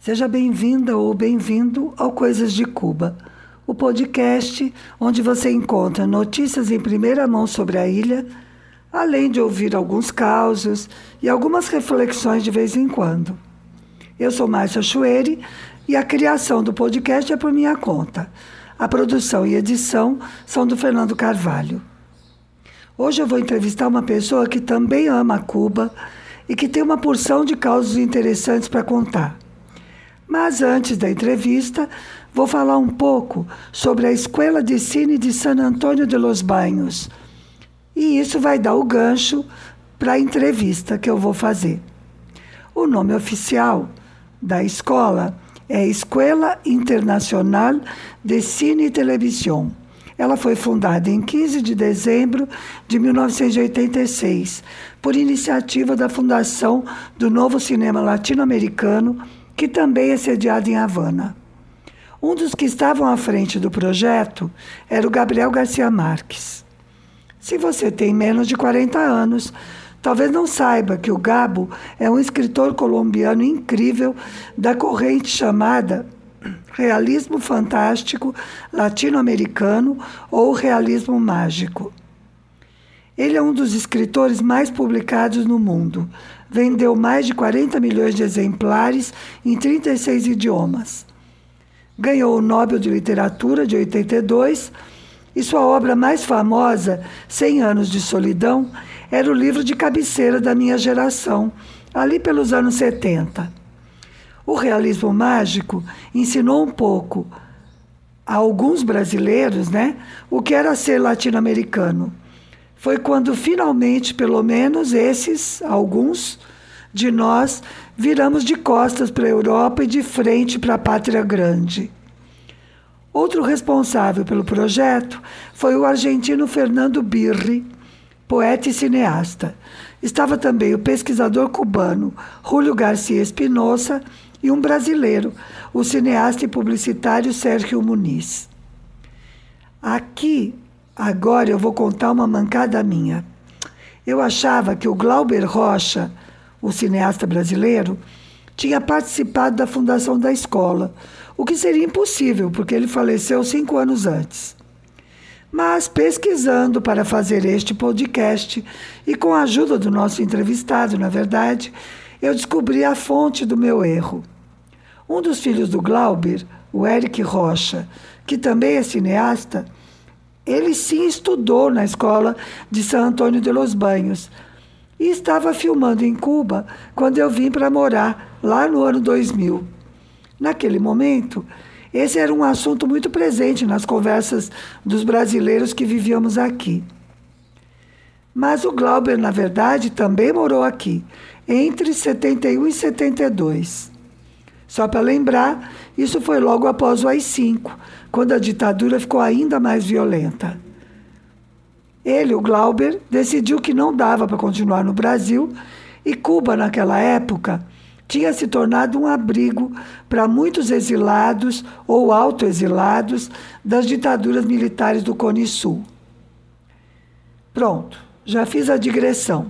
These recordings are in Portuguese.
Seja bem-vinda ou bem-vindo ao Coisas de Cuba, o podcast onde você encontra notícias em primeira mão sobre a ilha, além de ouvir alguns causos e algumas reflexões de vez em quando. Eu sou Márcia Chueri e a criação do podcast é por minha conta. A produção e edição são do Fernando Carvalho. Hoje eu vou entrevistar uma pessoa que também ama Cuba e que tem uma porção de causas interessantes para contar. Mas antes da entrevista, vou falar um pouco sobre a Escola de Cine de San Antônio de los Banhos. E isso vai dar o gancho para a entrevista que eu vou fazer. O nome oficial da escola é Escola Internacional de Cine e Televisão. Ela foi fundada em 15 de dezembro de 1986, por iniciativa da Fundação do Novo Cinema Latino-Americano que também é sediado em Havana. Um dos que estavam à frente do projeto era o Gabriel Garcia Marques. Se você tem menos de 40 anos, talvez não saiba que o Gabo é um escritor colombiano incrível da corrente chamada realismo fantástico latino-americano ou realismo mágico. Ele é um dos escritores mais publicados no mundo, vendeu mais de 40 milhões de exemplares em 36 idiomas. Ganhou o Nobel de Literatura de 82 e sua obra mais famosa, Cem Anos de Solidão, era o livro de cabeceira da minha geração, ali pelos anos 70. O realismo mágico ensinou um pouco a alguns brasileiros né, o que era ser latino-americano foi quando finalmente, pelo menos esses, alguns de nós, viramos de costas para a Europa e de frente para a pátria grande. Outro responsável pelo projeto foi o argentino Fernando Birri, poeta e cineasta. Estava também o pesquisador cubano Julio Garcia Espinosa e um brasileiro, o cineasta e publicitário Sérgio Muniz. Aqui Agora eu vou contar uma mancada minha. Eu achava que o Glauber Rocha, o cineasta brasileiro, tinha participado da fundação da escola, o que seria impossível, porque ele faleceu cinco anos antes. Mas pesquisando para fazer este podcast e com a ajuda do nosso entrevistado, na verdade, eu descobri a fonte do meu erro. Um dos filhos do Glauber, o Eric Rocha, que também é cineasta, ele sim estudou na escola de San Antônio de los Banhos e estava filmando em Cuba quando eu vim para morar lá no ano 2000. Naquele momento, esse era um assunto muito presente nas conversas dos brasileiros que vivíamos aqui. Mas o Glauber, na verdade, também morou aqui, entre 71 e 72. Só para lembrar, isso foi logo após o AI-5, quando a ditadura ficou ainda mais violenta. Ele, o Glauber, decidiu que não dava para continuar no Brasil e Cuba, naquela época, tinha se tornado um abrigo para muitos exilados ou autoexilados das ditaduras militares do Cone Sul. Pronto, já fiz a digressão.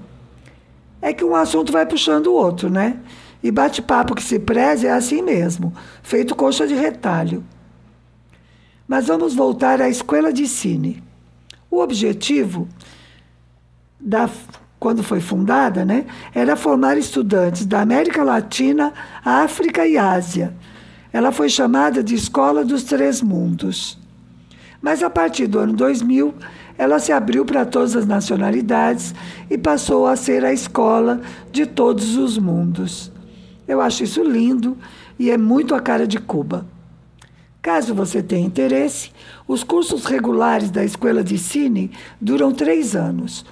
É que um assunto vai puxando o outro, né? E bate-papo que se preze é assim mesmo, feito coxa de retalho. Mas vamos voltar à escola de cine. O objetivo da quando foi fundada, né, era formar estudantes da América Latina, África e Ásia. Ela foi chamada de Escola dos Três Mundos. Mas a partir do ano 2000, ela se abriu para todas as nacionalidades e passou a ser a escola de todos os mundos. Eu acho isso lindo e é muito a cara de Cuba. Caso você tenha interesse, os cursos regulares da Escola de Cine duram três anos.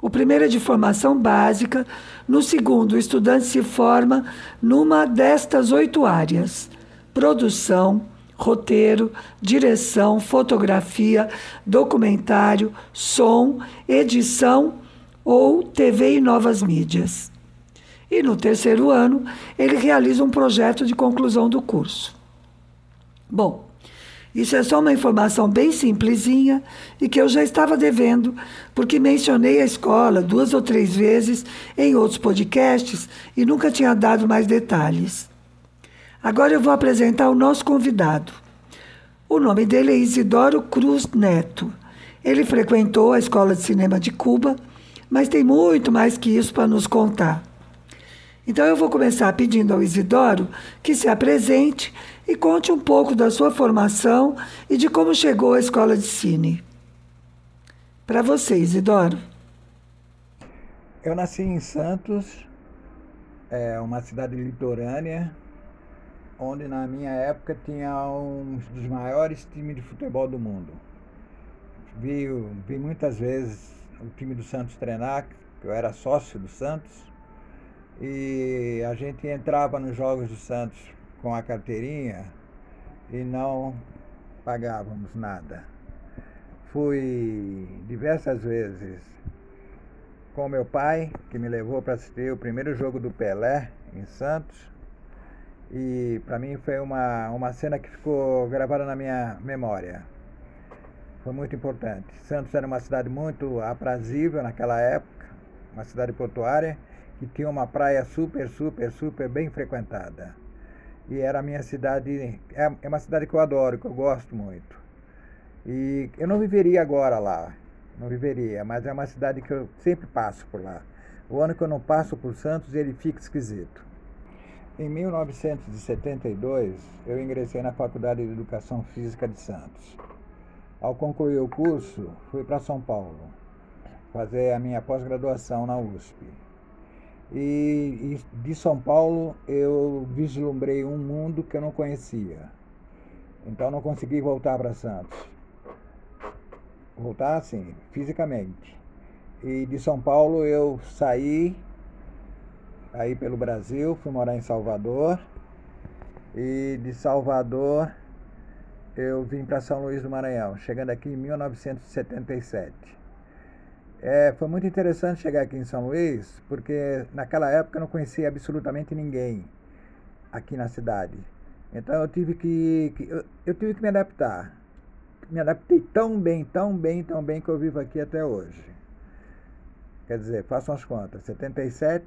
O primeiro é de formação básica, no segundo, o estudante se forma numa destas oito áreas: produção, roteiro, direção, fotografia, documentário, som, edição ou TV e novas mídias. E no terceiro ano, ele realiza um projeto de conclusão do curso. Bom, isso é só uma informação bem simplesinha e que eu já estava devendo, porque mencionei a escola duas ou três vezes em outros podcasts e nunca tinha dado mais detalhes. Agora eu vou apresentar o nosso convidado. O nome dele é Isidoro Cruz Neto. Ele frequentou a Escola de Cinema de Cuba, mas tem muito mais que isso para nos contar. Então eu vou começar pedindo ao Isidoro que se apresente e conte um pouco da sua formação e de como chegou à Escola de Cine. Para você, Isidoro. Eu nasci em Santos, é uma cidade litorânea, onde na minha época tinha um dos maiores times de futebol do mundo. Vi, vi muitas vezes o time do Santos treinar, que eu era sócio do Santos, e a gente entrava nos jogos do Santos com a carteirinha e não pagávamos nada. Fui diversas vezes com meu pai, que me levou para assistir o primeiro jogo do Pelé em Santos. E para mim foi uma, uma cena que ficou gravada na minha memória. Foi muito importante. Santos era uma cidade muito aprazível naquela época, uma cidade portuária, que tinha uma praia super, super, super bem frequentada. E era a minha cidade, é, é uma cidade que eu adoro, que eu gosto muito. E eu não viveria agora lá, não viveria, mas é uma cidade que eu sempre passo por lá. O ano que eu não passo por Santos, ele fica esquisito. Em 1972, eu ingressei na Faculdade de Educação Física de Santos. Ao concluir o curso, fui para São Paulo fazer a minha pós-graduação na USP. E, e, de São Paulo eu vislumbrei um mundo que eu não conhecia. Então não consegui voltar para Santos. Voltar assim, fisicamente. E de São Paulo eu saí aí pelo Brasil, fui morar em Salvador. E de Salvador eu vim para São Luís do Maranhão, chegando aqui em 1977. É, foi muito interessante chegar aqui em São Luís, porque naquela época eu não conhecia absolutamente ninguém aqui na cidade. Então eu tive que, que eu, eu, tive que me adaptar. Me adaptei tão bem, tão bem, tão bem que eu vivo aqui até hoje. Quer dizer, façam as contas. 77,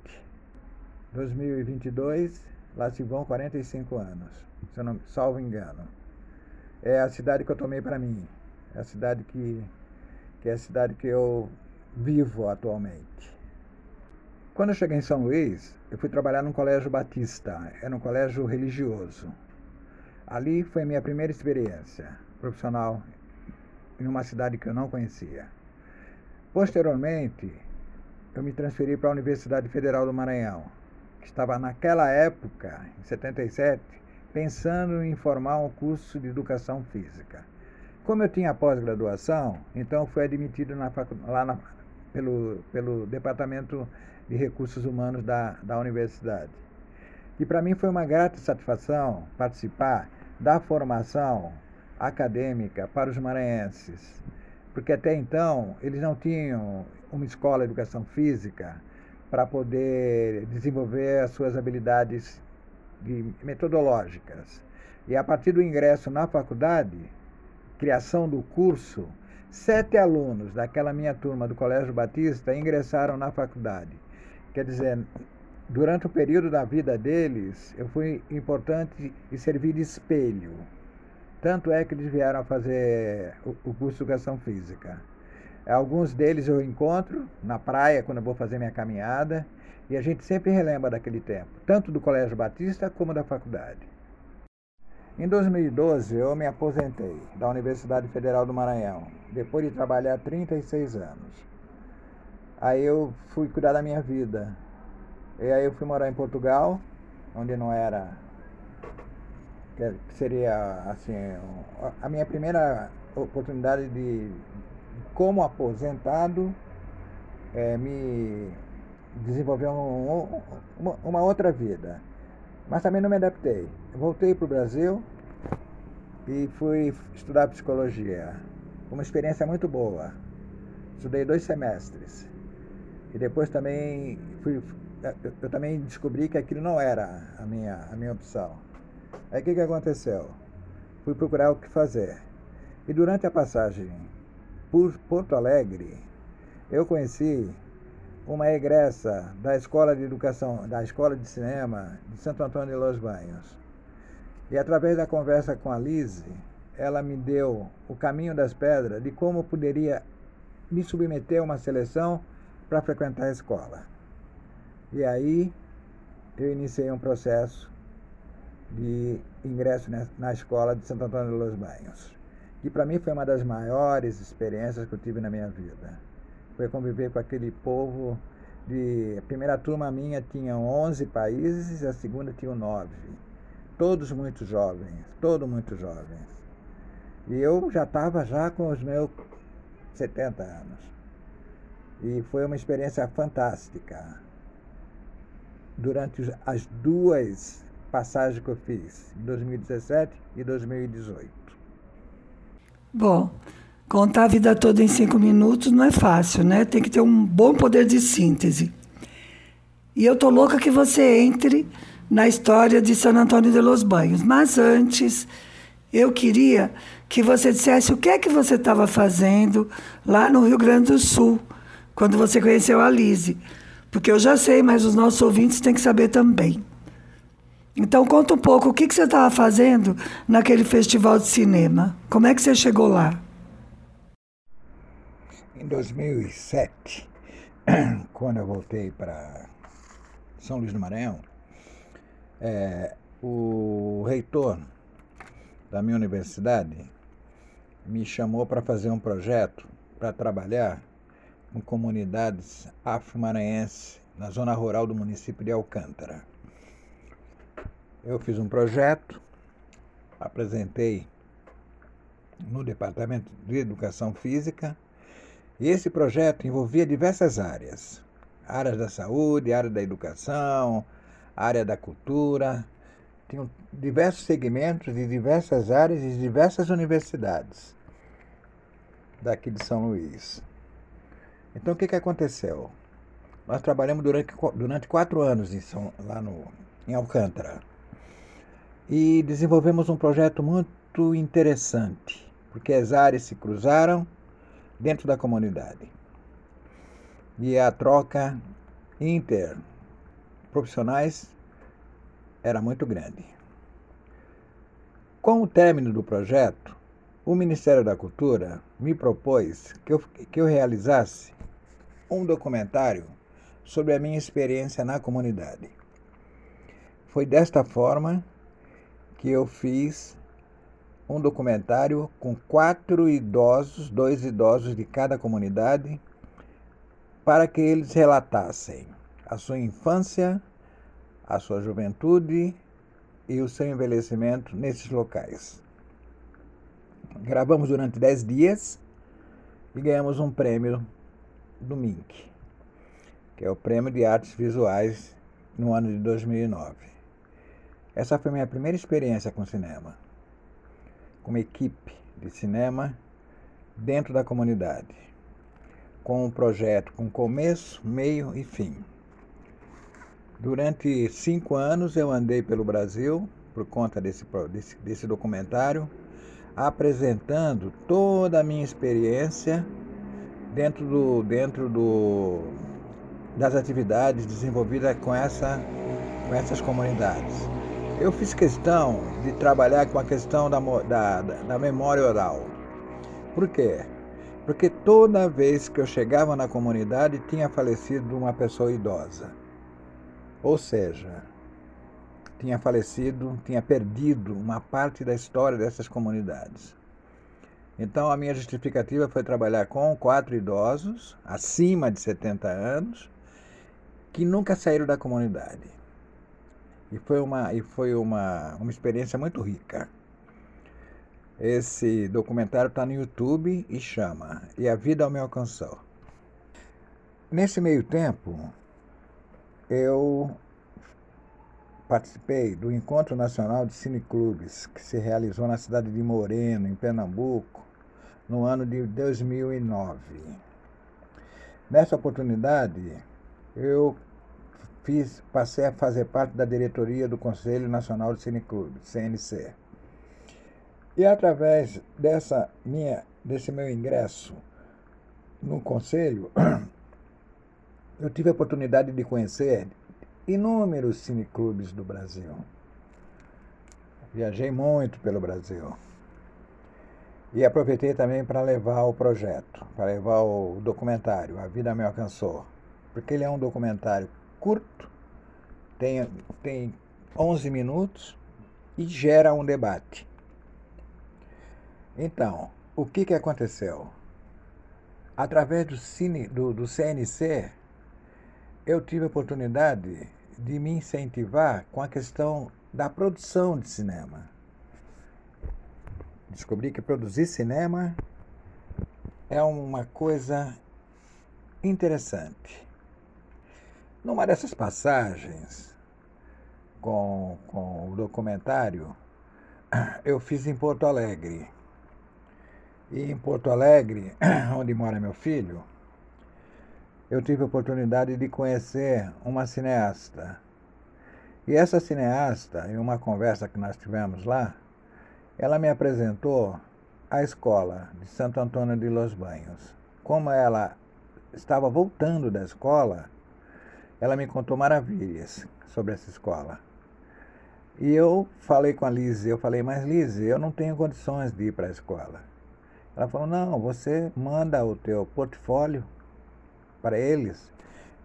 2022, lá se vão 45 anos, se eu não salvo engano é a cidade que eu tomei para mim. É a cidade que, que é a cidade que eu vivo atualmente. Quando eu cheguei em São Luís, eu fui trabalhar num colégio batista, era um colégio religioso. Ali foi a minha primeira experiência profissional em uma cidade que eu não conhecia. Posteriormente, eu me transferi para a Universidade Federal do Maranhão, que estava naquela época, em 77, pensando em formar um curso de educação física. Como eu tinha pós-graduação, então fui admitido na lá na, pelo, pelo Departamento de Recursos Humanos da, da universidade. E para mim foi uma grata satisfação participar da formação acadêmica para os maranhenses, porque até então eles não tinham uma escola de educação física para poder desenvolver as suas habilidades de metodológicas. E a partir do ingresso na faculdade, criação do curso, sete alunos daquela minha turma do Colégio Batista ingressaram na faculdade. Quer dizer, durante o período da vida deles, eu fui importante e servi de espelho. Tanto é que eles vieram a fazer o curso de Educação Física. Alguns deles eu encontro na praia quando eu vou fazer minha caminhada e a gente sempre relembra daquele tempo, tanto do Colégio Batista como da faculdade. Em 2012, eu me aposentei da Universidade Federal do Maranhão, depois de trabalhar 36 anos. Aí eu fui cuidar da minha vida. E aí eu fui morar em Portugal, onde não era. que seria, assim, a minha primeira oportunidade de, como aposentado, é, me desenvolver um, uma, uma, outra vida. Mas também não me adaptei. Voltei para o Brasil e fui estudar psicologia. Uma experiência muito boa. Estudei dois semestres. E depois também fui, eu, eu também descobri que aquilo não era a minha, a minha opção. Aí o que, que aconteceu? Fui procurar o que fazer. E durante a passagem por Porto Alegre, eu conheci uma egressa da Escola de Educação, da Escola de Cinema de Santo Antônio de Los Banhos. E através da conversa com a Lise, ela me deu o caminho das pedras de como poderia me submeter a uma seleção para frequentar a escola. E aí eu iniciei um processo de ingresso na escola de Santo Antônio de Los Banhos, que para mim foi uma das maiores experiências que eu tive na minha vida. Foi conviver com aquele povo de a primeira turma minha tinha 11 países, a segunda tinha 9. Todos muito jovens, todos muito jovens. E eu já estava já com os meus 70 anos. E foi uma experiência fantástica. Durante as duas passagens que eu fiz, em 2017 e 2018. Bom, contar a vida toda em cinco minutos não é fácil, né? Tem que ter um bom poder de síntese. E eu tô louca que você entre na história de San Antônio de los Banhos. Mas antes, eu queria que você dissesse o que é que você estava fazendo lá no Rio Grande do Sul, quando você conheceu a Lise. Porque eu já sei, mas os nossos ouvintes têm que saber também. Então, conta um pouco o que, que você estava fazendo naquele festival de cinema. Como é que você chegou lá? Em 2007, quando eu voltei para São Luís do Maranhão, é, o reitor da minha universidade me chamou para fazer um projeto para trabalhar com comunidades afro-maranhenses na zona rural do município de Alcântara. Eu fiz um projeto, apresentei no Departamento de Educação Física, esse projeto envolvia diversas áreas: áreas da saúde, área da educação, área da cultura. Tinham diversos segmentos de diversas áreas e diversas universidades daqui de São Luís. Então, o que, que aconteceu? Nós trabalhamos durante, durante quatro anos em São, lá no, em Alcântara e desenvolvemos um projeto muito interessante, porque as áreas se cruzaram dentro da comunidade. E a troca interprofissionais era muito grande. Com o término do projeto, o Ministério da Cultura me propôs que eu, que eu realizasse um documentário sobre a minha experiência na comunidade. Foi desta forma que eu fiz um documentário com quatro idosos, dois idosos de cada comunidade, para que eles relatassem a sua infância, a sua juventude e o seu envelhecimento nesses locais. Gravamos durante dez dias e ganhamos um prêmio do MINC, que é o Prêmio de Artes Visuais no ano de 2009. Essa foi minha primeira experiência com cinema, uma equipe de cinema dentro da comunidade, com um projeto com começo, meio e fim. Durante cinco anos eu andei pelo Brasil por conta desse, desse, desse documentário, apresentando toda a minha experiência dentro, do, dentro do, das atividades desenvolvidas com, essa, com essas comunidades. Eu fiz questão de trabalhar com a questão da, da, da memória oral. Por quê? Porque toda vez que eu chegava na comunidade tinha falecido uma pessoa idosa. Ou seja, tinha falecido, tinha perdido uma parte da história dessas comunidades. Então a minha justificativa foi trabalhar com quatro idosos acima de 70 anos que nunca saíram da comunidade. E foi uma, e foi uma, uma experiência muito rica. Esse documentário está no YouTube e chama E a Vida Me Alcançou. Nesse meio tempo, eu participei do Encontro Nacional de Cineclubes, que se realizou na cidade de Moreno, em Pernambuco, no ano de 2009. Nessa oportunidade, eu fiz, passei a fazer parte da diretoria do Conselho Nacional de Cineclube, CNC. E através dessa minha, desse meu ingresso no conselho, eu tive a oportunidade de conhecer inúmeros cineclubes do Brasil. Viajei muito pelo Brasil. E aproveitei também para levar o projeto, para levar o documentário, A Vida Me Alcançou. Porque ele é um documentário curto, tem, tem 11 minutos e gera um debate. Então, o que, que aconteceu? Através do, cine, do, do CNC, eu tive a oportunidade de me incentivar com a questão da produção de cinema. Descobri que produzir cinema é uma coisa interessante. Numa dessas passagens com, com o documentário, eu fiz em Porto Alegre. E em Porto Alegre, onde mora meu filho, eu tive a oportunidade de conhecer uma cineasta. E essa cineasta, em uma conversa que nós tivemos lá, ela me apresentou a escola de Santo Antônio de Los Banhos. Como ela estava voltando da escola, ela me contou maravilhas sobre essa escola. E eu falei com a Lise, eu falei, mas Lise, eu não tenho condições de ir para a escola. Ela falou, não, você manda o teu portfólio para eles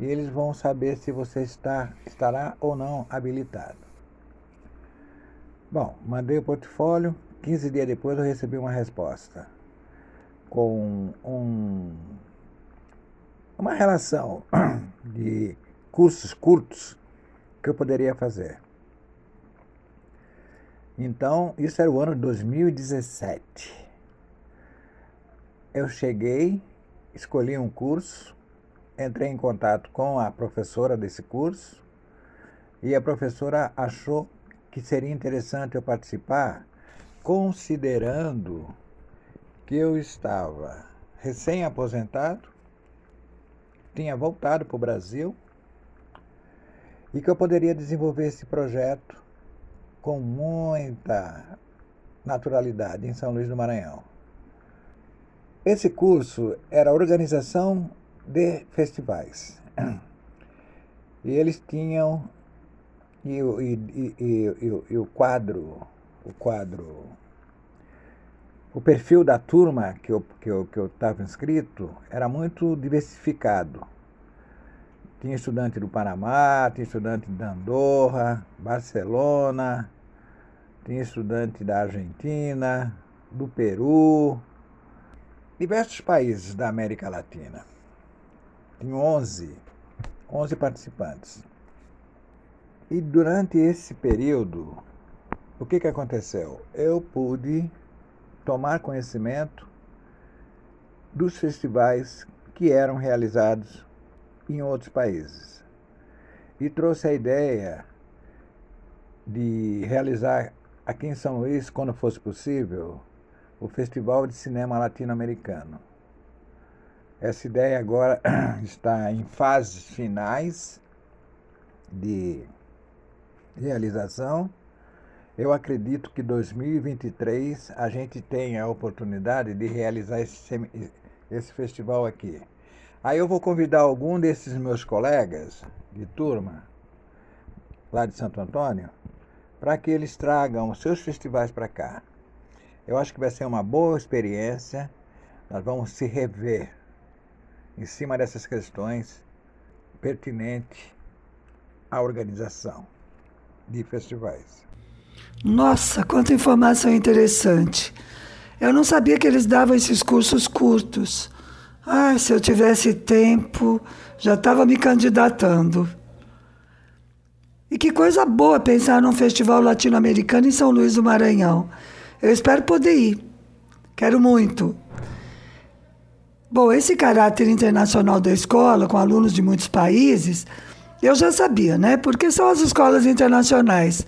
e eles vão saber se você está, estará ou não habilitado. Bom, mandei o portfólio, 15 dias depois eu recebi uma resposta com um, uma relação de cursos curtos que eu poderia fazer. Então, isso era o ano de 2017. Eu cheguei, escolhi um curso, entrei em contato com a professora desse curso e a professora achou que seria interessante eu participar, considerando que eu estava recém-aposentado, tinha voltado para o Brasil e que eu poderia desenvolver esse projeto com muita naturalidade em São Luís do Maranhão. Esse curso era organização de festivais. E eles tinham e, e, e, e, o quadro, o quadro, o perfil da turma que eu que eu que eu estava inscrito era muito diversificado. Tinha estudante do Panamá, tinha estudante da Andorra, Barcelona, tinha estudante da Argentina, do Peru, diversos países da América Latina. Tinha 11, 11 participantes. E durante esse período, o que, que aconteceu? Eu pude tomar conhecimento dos festivais que eram realizados em outros países. E trouxe a ideia de realizar aqui em São Luís, quando fosse possível, o Festival de Cinema Latino-Americano. Essa ideia agora está em fases finais de realização. Eu acredito que 2023 a gente tenha a oportunidade de realizar esse, esse festival aqui. Aí eu vou convidar algum desses meus colegas de turma, lá de Santo Antônio, para que eles tragam os seus festivais para cá. Eu acho que vai ser uma boa experiência. Nós vamos se rever em cima dessas questões pertinentes à organização de festivais. Nossa, quanta informação interessante! Eu não sabia que eles davam esses cursos curtos. Ah, se eu tivesse tempo, já estava me candidatando. E que coisa boa pensar num festival latino-americano em São Luís do Maranhão. Eu espero poder ir. Quero muito. Bom, esse caráter internacional da escola, com alunos de muitos países, eu já sabia, né? Porque são as escolas internacionais.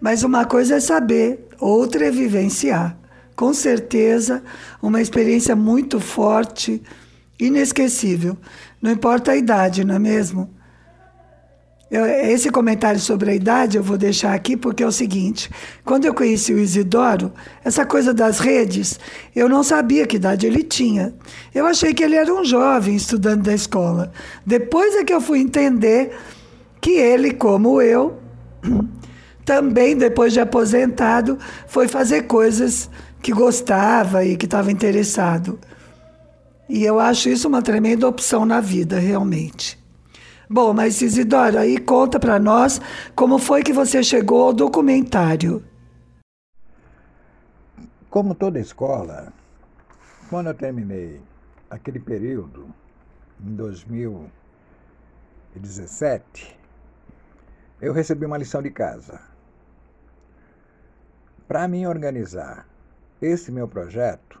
Mas uma coisa é saber, outra é vivenciar. Com certeza, uma experiência muito forte, inesquecível. Não importa a idade, não é mesmo? Eu, esse comentário sobre a idade eu vou deixar aqui porque é o seguinte: quando eu conheci o Isidoro, essa coisa das redes, eu não sabia que idade ele tinha. Eu achei que ele era um jovem estudante da escola. Depois é que eu fui entender que ele, como eu, também depois de aposentado foi fazer coisas que gostava e que estava interessado. E eu acho isso uma tremenda opção na vida, realmente. Bom, mas Isidoro, aí conta para nós como foi que você chegou ao documentário. Como toda escola, quando eu terminei aquele período, em 2017, eu recebi uma lição de casa. Para mim organizar esse meu projeto,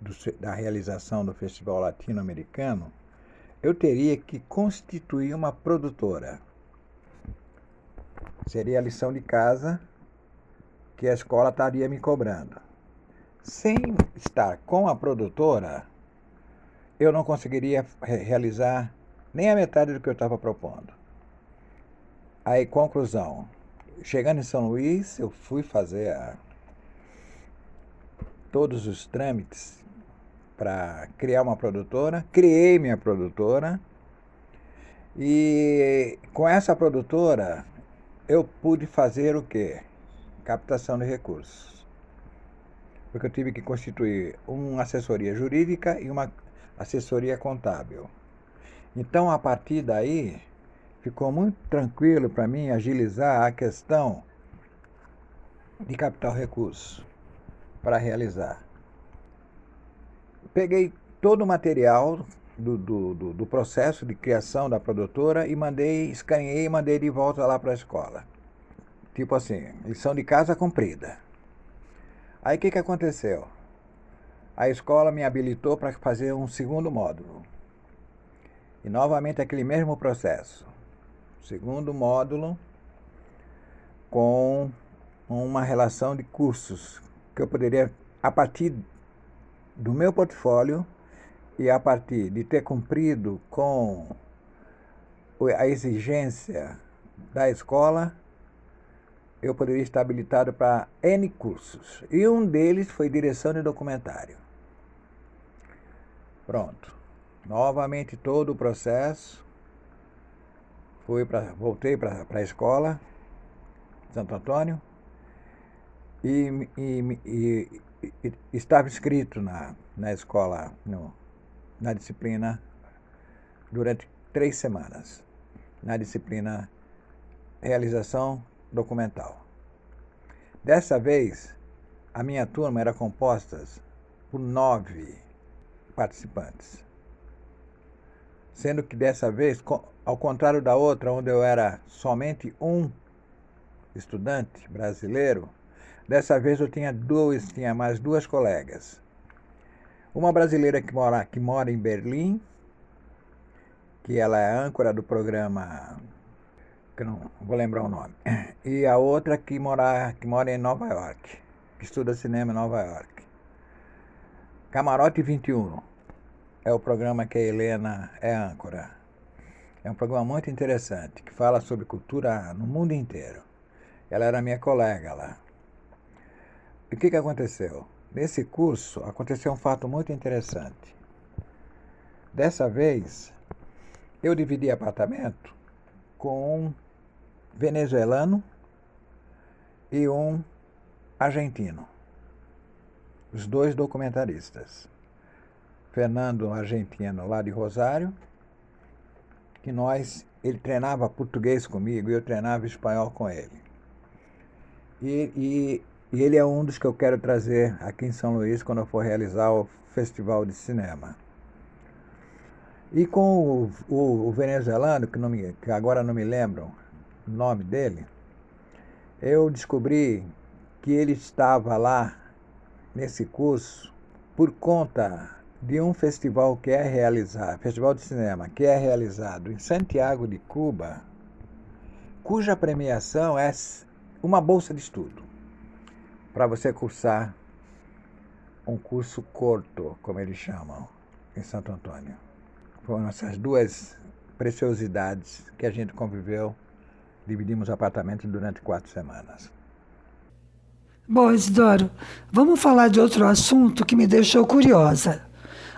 do, da realização do Festival Latino-Americano, eu teria que constituir uma produtora. Seria a lição de casa que a escola estaria me cobrando. Sem estar com a produtora, eu não conseguiria realizar nem a metade do que eu estava propondo. Aí, conclusão. Chegando em São Luís, eu fui fazer a, todos os trâmites para criar uma produtora, criei minha produtora e com essa produtora eu pude fazer o quê? Captação de recursos. Porque eu tive que constituir uma assessoria jurídica e uma assessoria contábil. Então, a partir daí, ficou muito tranquilo para mim agilizar a questão de capital recurso para realizar. Peguei todo o material do, do, do, do, processo de criação da produtora e mandei, escaneei e mandei de volta lá para a escola. Tipo assim, lição de casa cumprida. Aí o que, que aconteceu? A escola me habilitou para fazer um segundo módulo. E novamente aquele mesmo processo. Segundo módulo com uma relação de cursos que eu poderia, a partir do meu portfólio e a partir de ter cumprido com a exigência da escola, eu poderia estar habilitado para N cursos. E um deles foi direção de documentário. Pronto. Novamente todo o processo. Fui pra, voltei para a escola, Santo Antônio, e, e, e estava escrito na, na escola, no, na disciplina, durante três semanas, na disciplina Realização Documental. Dessa vez, a minha turma era composta por nove participantes. Sendo que dessa vez, ao contrário da outra, onde eu era somente um estudante brasileiro, Dessa vez eu tinha dois, tinha mais duas colegas. Uma brasileira que mora, que mora em Berlim, que ela é âncora do programa, que não vou lembrar o nome, e a outra que mora, que mora em Nova York, que estuda cinema em Nova York. Camarote 21 é o programa que a Helena é âncora. É um programa muito interessante, que fala sobre cultura no mundo inteiro. Ela era minha colega lá. O que, que aconteceu? Nesse curso aconteceu um fato muito interessante. Dessa vez, eu dividi apartamento com um venezuelano e um argentino. Os dois documentaristas. Fernando, argentino, lá de Rosário, que nós, ele treinava português comigo e eu treinava espanhol com ele. E, e e ele é um dos que eu quero trazer aqui em São Luís quando eu for realizar o Festival de Cinema. E com o, o, o venezuelano, que, me, que agora não me lembro o nome dele, eu descobri que ele estava lá nesse curso por conta de um festival que é realizado, festival de cinema, que é realizado em Santiago de Cuba, cuja premiação é uma bolsa de estudo para você cursar um curso curto, como eles chamam, em Santo Antônio. Foram essas duas preciosidades que a gente conviveu, dividimos apartamento durante quatro semanas. Bom, Isidoro, vamos falar de outro assunto que me deixou curiosa.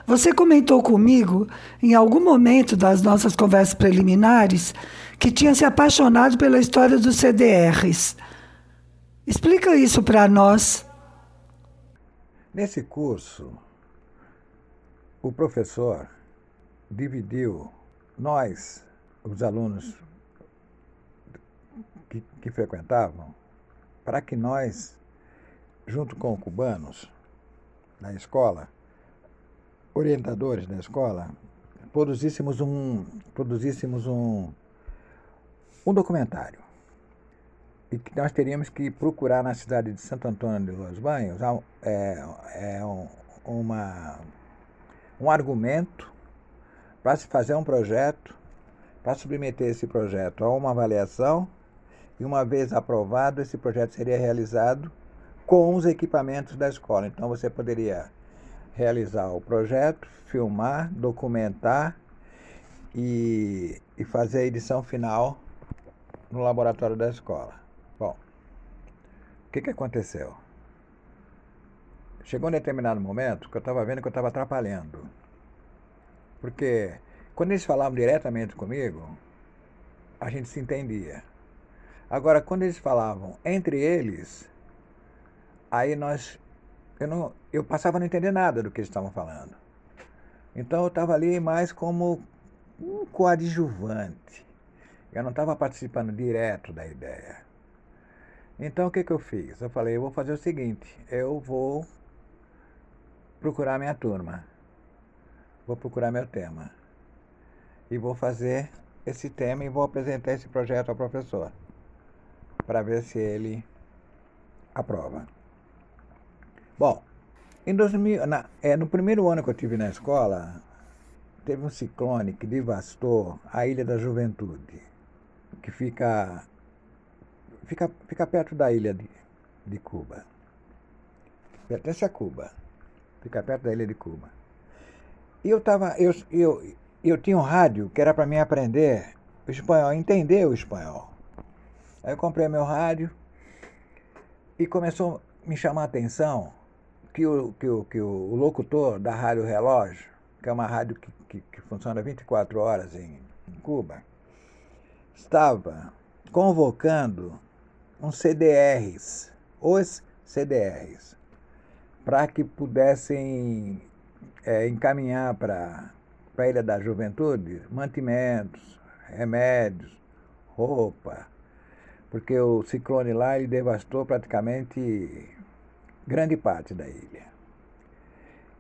Você comentou comigo, em algum momento das nossas conversas preliminares, que tinha se apaixonado pela história dos CDRs. Explica isso para nós. Nesse curso, o professor dividiu nós, os alunos que, que frequentavam, para que nós, junto com cubanos na escola, orientadores da escola, produzíssemos um, produzíssemos um, um documentário. E que nós teríamos que procurar na cidade de Santo Antônio de Los Banhos é, é um, uma, um argumento para se fazer um projeto, para submeter esse projeto a uma avaliação e uma vez aprovado, esse projeto seria realizado com os equipamentos da escola. Então você poderia realizar o projeto, filmar, documentar e, e fazer a edição final no laboratório da escola. O que, que aconteceu? Chegou um determinado momento que eu estava vendo que eu estava atrapalhando. Porque quando eles falavam diretamente comigo, a gente se entendia. Agora, quando eles falavam entre eles, aí nós. Eu, não, eu passava a não entender nada do que eles estavam falando. Então eu estava ali mais como um coadjuvante. Eu não estava participando direto da ideia. Então o que, que eu fiz? Eu falei, eu vou fazer o seguinte, eu vou procurar minha turma, vou procurar meu tema. E vou fazer esse tema e vou apresentar esse projeto ao professor para ver se ele aprova. Bom, em 2000, na, é, no primeiro ano que eu tive na escola, teve um ciclone que devastou a Ilha da Juventude, que fica, fica, fica perto da ilha de, de Cuba. Pertence a Cuba. Fica perto da ilha de Cuba. E eu tava, eu, eu, eu tinha um rádio que era para mim aprender o espanhol, entender o espanhol. Aí eu comprei meu rádio e começou a me chamar a atenção que o, que o, que o, locutor da Rádio Relógio, que é uma rádio que, que, que funciona 24 horas em, em Cuba, estava convocando uns CDRs, os CDRs, para que pudessem é, encaminhar para a Ilha da Juventude mantimentos, remédios, roupa, porque o ciclone lá ele devastou praticamente grande parte da ilha.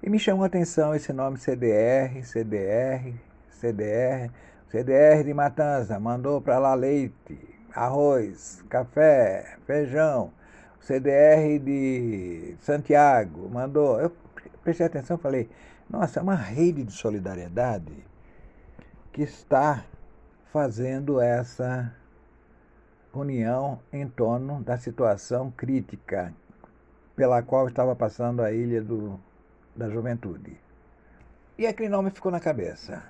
E me chamou a atenção esse nome CDR, CDR, CDR. CDR de Matanza mandou para lá leite, arroz, café, feijão. CDR de Santiago mandou. Eu prestei atenção e falei: nossa, é uma rede de solidariedade que está fazendo essa união em torno da situação crítica pela qual estava passando a ilha do, da juventude. E aquele nome ficou na cabeça.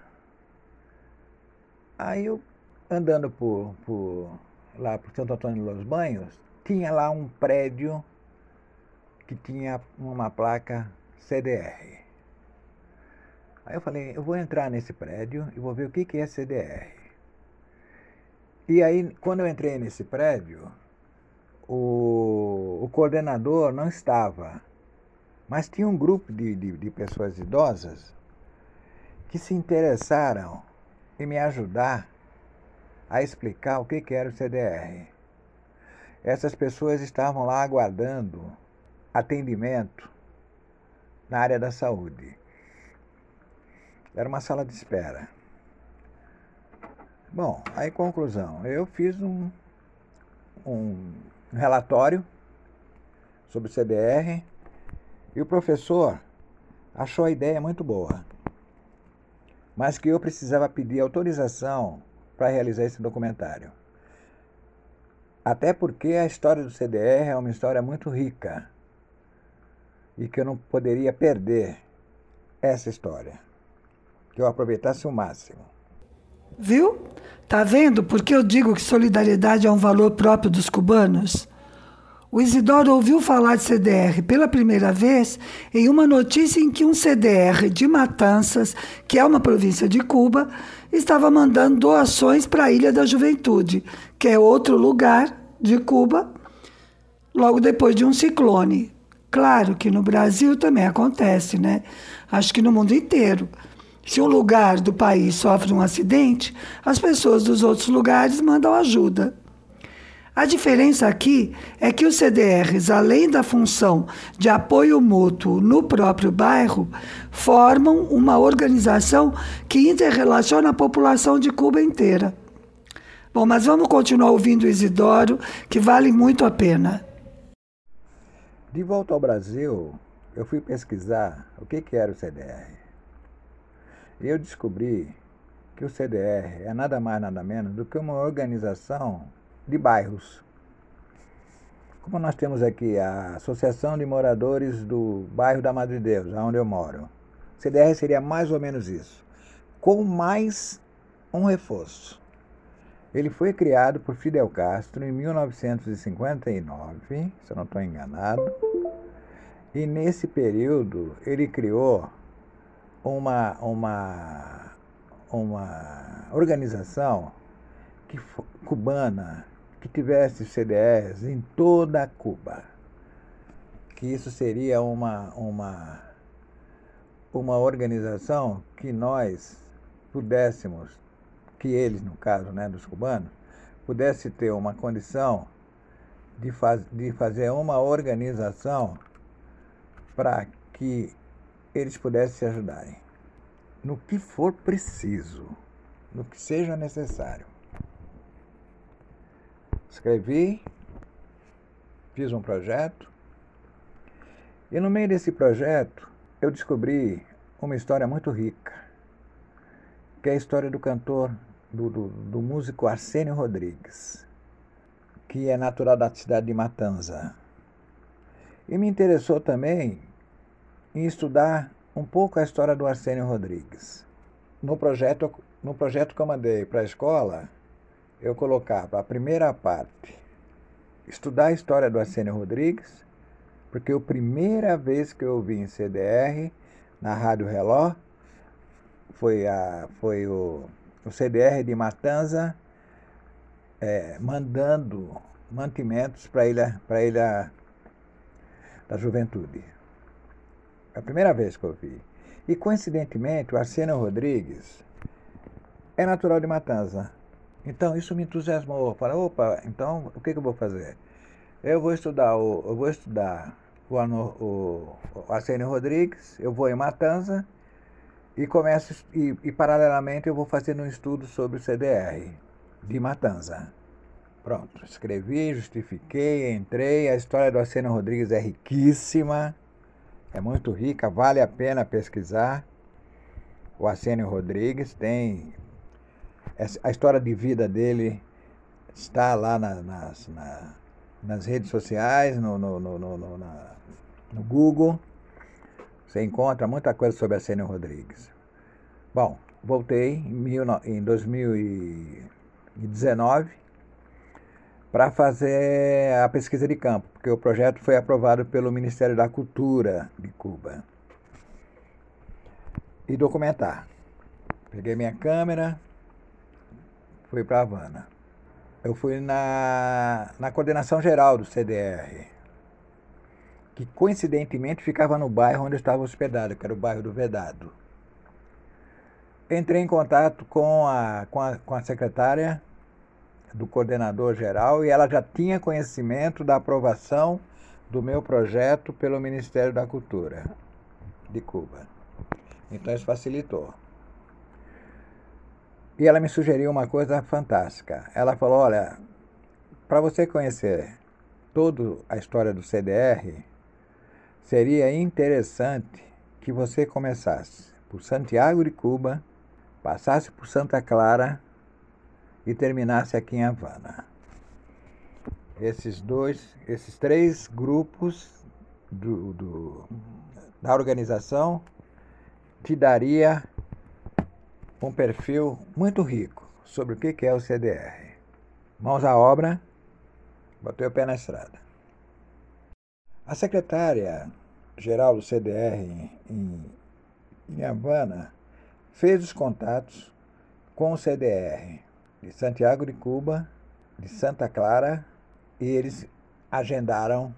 Aí eu, andando por, por lá por Santo Antônio de Los Banhos, tinha lá um prédio que tinha uma placa CDR. Aí eu falei, eu vou entrar nesse prédio e vou ver o que, que é CDR. E aí, quando eu entrei nesse prédio, o, o coordenador não estava, mas tinha um grupo de, de, de pessoas idosas que se interessaram em me ajudar a explicar o que, era o CDR. Essas pessoas estavam lá aguardando atendimento na área da saúde. Era uma sala de espera. Bom, aí conclusão. Eu fiz um, um relatório sobre o CBR e o professor achou a ideia muito boa, mas que eu precisava pedir autorização para realizar esse documentário. Até porque a história do CDR é uma história muito rica e que eu não poderia perder essa história, que eu aproveitasse o máximo. Viu? Tá vendo por que eu digo que solidariedade é um valor próprio dos cubanos? O Isidoro ouviu falar de CDR pela primeira vez em uma notícia em que um CDR de Matanças, que é uma província de Cuba, estava mandando doações para a Ilha da Juventude, que é outro lugar de Cuba, logo depois de um ciclone. Claro que no Brasil também acontece, né? Acho que no mundo inteiro. Se um lugar do país sofre um acidente, as pessoas dos outros lugares mandam ajuda. A diferença aqui é que os CDRs, além da função de apoio mútuo no próprio bairro, formam uma organização que interrelaciona a população de Cuba inteira. Bom, mas vamos continuar ouvindo o Isidoro, que vale muito a pena. De volta ao Brasil, eu fui pesquisar o que, era o CDR. E eu descobri que o CDR é nada mais nada menos do que uma organização de bairros. Como nós temos aqui a Associação de Moradores do Bairro da Madre Deus, onde eu moro. CDR seria mais ou menos isso, com mais um reforço. Ele foi criado por Fidel Castro em 1959, se eu não estou enganado, e nesse período ele criou uma, uma, uma organização que, cubana que tivesse CDS em toda Cuba. Que isso seria uma, uma, uma organização que nós pudéssemos, que eles, no caso né, dos cubanos, pudesse ter uma condição de, faz, de fazer uma organização para que eles pudessem se ajudarem. No que for preciso, no que seja necessário. Escrevi, fiz um projeto, e no meio desse projeto eu descobri uma história muito rica, que é a história do cantor, do, do, do músico Arsênio Rodrigues, que é natural da cidade de Matanza. E me interessou também em estudar um pouco a história do Arsênio Rodrigues. No projeto, no projeto que eu mandei para a escola, eu colocava a primeira parte, estudar a história do Arsênio Rodrigues, porque a primeira vez que eu ouvi em CDR, na Rádio Reló, foi, a, foi o, o CDR de Matanza é, mandando mantimentos para a ilha, a ilha da juventude. É a primeira vez que eu vi. E coincidentemente, o Arsênio Rodrigues é natural de Matanza. Então isso me entusiasmou. Falei, opa, então o que, que eu vou fazer? Eu vou estudar o, eu vou estudar o, o, o Arsênio Rodrigues, eu vou em Matanza e começo e, e paralelamente eu vou fazendo um estudo sobre o CDR de Matanza. Pronto, escrevi, justifiquei, entrei. A história do Arsênio Rodrigues é riquíssima, é muito rica, vale a pena pesquisar. O Arsênio Rodrigues tem a história de vida dele está lá na, nas, na, nas redes sociais, no, no, no, no, na, no Google. Você encontra muita coisa sobre Arsênio Rodrigues. Bom, voltei em 2019 para fazer a pesquisa de campo, porque o projeto foi aprovado pelo Ministério da Cultura de Cuba. E documentar. Peguei minha câmera, fui para Havana. Eu fui na, na coordenação geral do CDR, que coincidentemente ficava no bairro onde eu estava hospedado, que era o bairro do Vedado. Entrei em contato com a, com a, com a secretária do coordenador geral e ela já tinha conhecimento da aprovação do meu projeto pelo Ministério da Cultura de Cuba. Então isso facilitou. E ela me sugeriu uma coisa fantástica. Ela falou: olha, para você conhecer toda a história do CDR, seria interessante que você começasse por Santiago de Cuba, passasse por Santa Clara e terminasse aqui em Havana. Esses dois, esses três grupos do, do da organização te daria um perfil muito rico sobre o que é o CDR. Mãos à obra, botei o pé na estrada. A secretária-geral do CDR em, em Havana fez os contatos com o CDR de Santiago de Cuba, de Santa Clara, e eles agendaram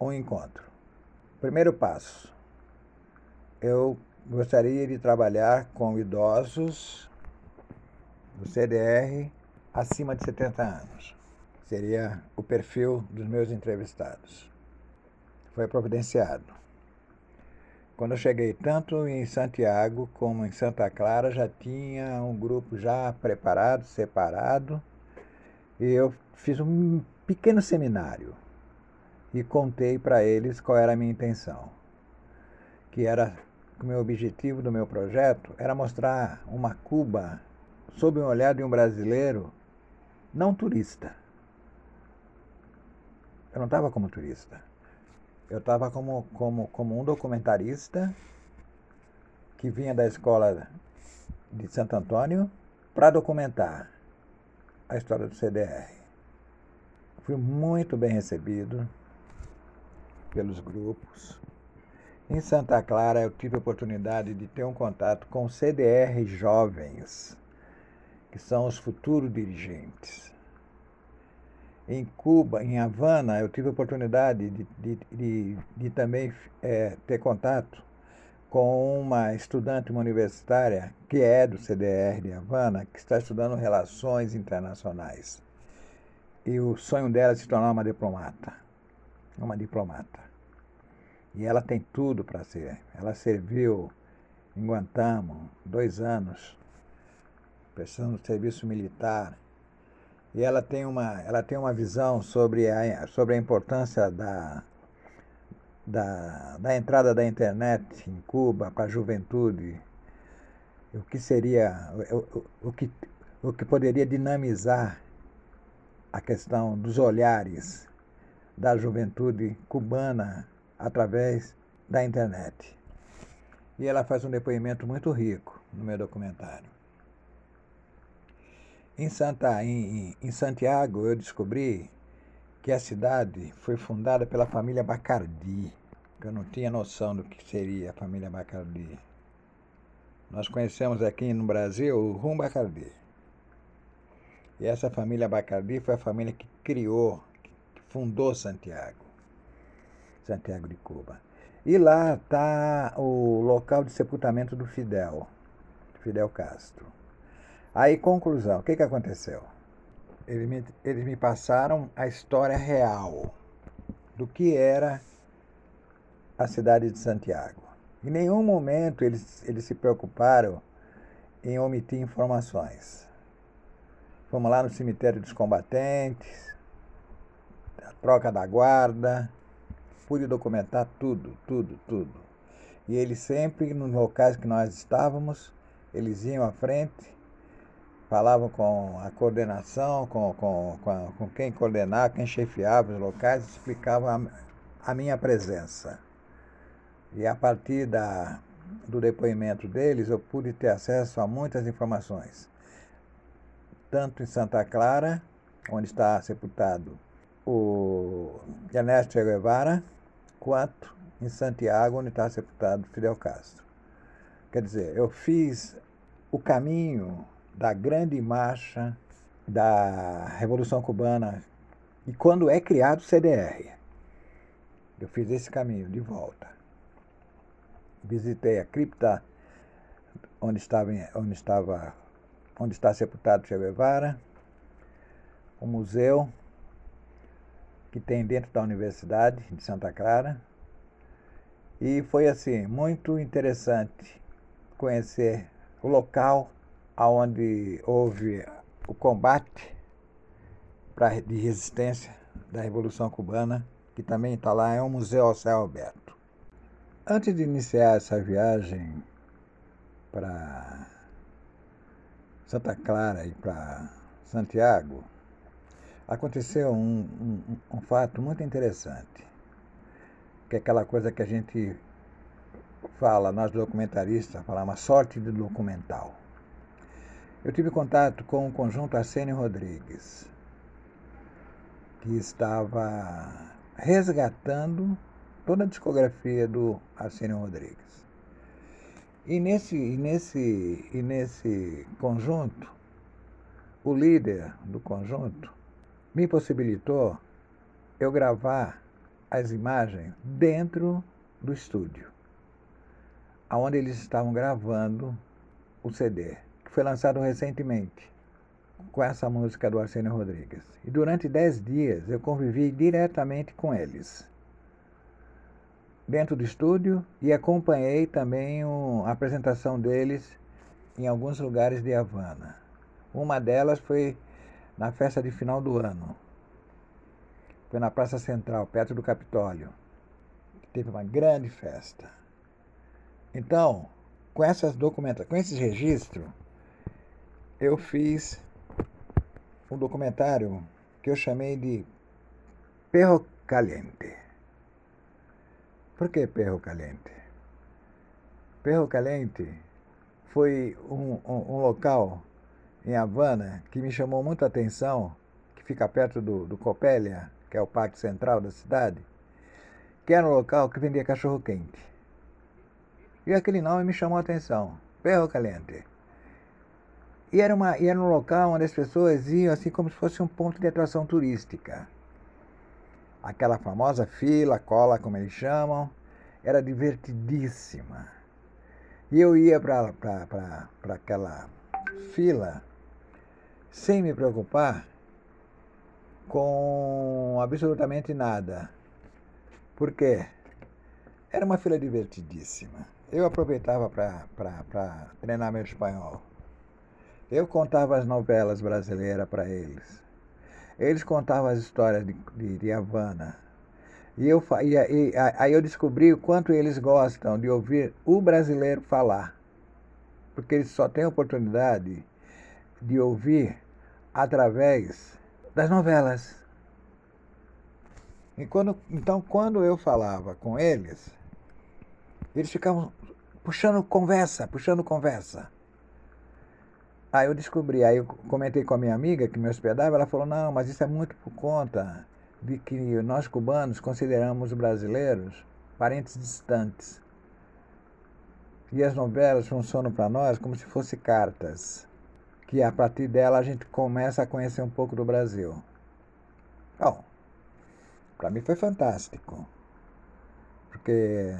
um encontro. Primeiro passo: eu gostaria de trabalhar com idosos do CDR acima de 70 anos. Seria o perfil dos meus entrevistados. Foi providenciado. Quando eu cheguei tanto em Santiago como em Santa Clara, já tinha um grupo já preparado, separado, e eu fiz um pequeno seminário e contei para eles qual era a minha intenção, que era o meu objetivo do meu projeto era mostrar uma Cuba sob o olhar de um brasileiro não turista. Eu não estava como turista. Eu estava como, como, como um documentarista que vinha da escola de Santo Antônio para documentar a história do CDR. Fui muito bem recebido pelos grupos. Em Santa Clara, eu tive a oportunidade de ter um contato com CDR jovens, que são os futuros dirigentes. Em Cuba, em Havana, eu tive a oportunidade de, de, de, de também é, ter contato com uma estudante uma universitária que é do CDR de Havana, que está estudando relações internacionais. E o sonho dela é se tornar uma diplomata. Uma diplomata. E ela tem tudo para ser. Ela serviu em Guantánamo dois anos, prestando serviço militar. E ela tem uma, ela tem uma visão sobre a, sobre a importância da, da, da entrada da internet em Cuba para a juventude. O que seria, o, o, o, que, o que poderia dinamizar a questão dos olhares da juventude cubana através da internet. E ela faz um depoimento muito rico no meu documentário. Em, Santa, em, em Santiago, eu descobri que a cidade foi fundada pela família Bacardi. Eu não tinha noção do que seria a família Bacardi. Nós conhecemos aqui no Brasil o Rum Bacardi. E essa família Bacardi foi a família que criou, que fundou Santiago. Santiago de Cuba. E lá está o local de sepultamento do Fidel, Fidel Castro. Aí, conclusão, o que, que aconteceu? Eles me, eles me passaram a história real do que era a cidade de Santiago. Em nenhum momento eles, eles se preocuparam em omitir informações. Fomos lá no cemitério dos combatentes, a troca da guarda, pude documentar tudo, tudo, tudo. E eles sempre, nos locais que nós estávamos, eles iam à frente, falavam com a coordenação, com, com, com, a, com quem coordenava, quem chefiava os locais, explicavam a, a minha presença. E a partir da, do depoimento deles, eu pude ter acesso a muitas informações. Tanto em Santa Clara, onde está sepultado o Ernesto Che Guevara, quanto em Santiago, onde está sepultado Fidel Castro. Quer dizer, eu fiz o caminho da grande marcha da Revolução Cubana e quando é criado o CDR. Eu fiz esse caminho de volta. Visitei a cripta onde estava, onde estava, onde está sepultado Che Guevara, o museu que tem dentro da Universidade de Santa Clara. E foi assim, muito interessante conhecer o local onde houve o combate pra, de resistência da Revolução Cubana, que também está lá, é um museu ao céu aberto. Antes de iniciar essa viagem para Santa Clara e para Santiago, aconteceu um, um, um fato muito interessante, que é aquela coisa que a gente fala, nós documentaristas, falar uma sorte de documental. Eu tive contato com o conjunto Arsênio Rodrigues, que estava resgatando toda a discografia do Arsenio Rodrigues. E nesse, e nesse, e nesse conjunto, o líder do conjunto me possibilitou eu gravar as imagens dentro do estúdio, aonde eles estavam gravando o CD, que foi lançado recentemente com essa música do Arsenio Rodrigues. E durante dez dias eu convivi diretamente com eles dentro do estúdio e acompanhei também a apresentação deles em alguns lugares de Havana. Uma delas foi na festa de final do ano. Foi na Praça Central, perto do Capitólio. Teve uma grande festa. Então, com essas documentações, com esses registros, eu fiz um documentário que eu chamei de Perro Caliente. Por que Perro Caliente? Perro Caliente foi um, um, um, local em Havana que me chamou muita atenção, que fica perto do, do Copélia, que é o parque central da cidade, que era um local que vendia cachorro quente. E aquele nome me chamou a atenção, Perro Caliente. E era, uma, e era um local onde as pessoas iam assim como se fosse um ponto de atração turística aquela famosa fila, cola, como eles chamam, era divertidíssima. E eu ia para aquela fila sem me preocupar com absolutamente nada. Por quê? Era uma fila divertidíssima. Eu aproveitava para treinar meu espanhol. Eu contava as novelas brasileiras para eles. Eles contavam as histórias de, de, de Havana. E, eu, e, e aí eu descobri o quanto eles gostam de ouvir o brasileiro falar. Porque eles só têm oportunidade de ouvir através das novelas. E quando, então, quando eu falava com eles, eles ficavam puxando conversa, puxando conversa. Aí eu descobri, aí eu comentei com a minha amiga que me hospedava, ela falou, não, mas isso é muito por conta de que nós cubanos consideramos os brasileiros parentes distantes. E as novelas funcionam para nós como se fossem cartas, que a partir dela a gente começa a conhecer um pouco do Brasil. Bom, para mim foi fantástico, porque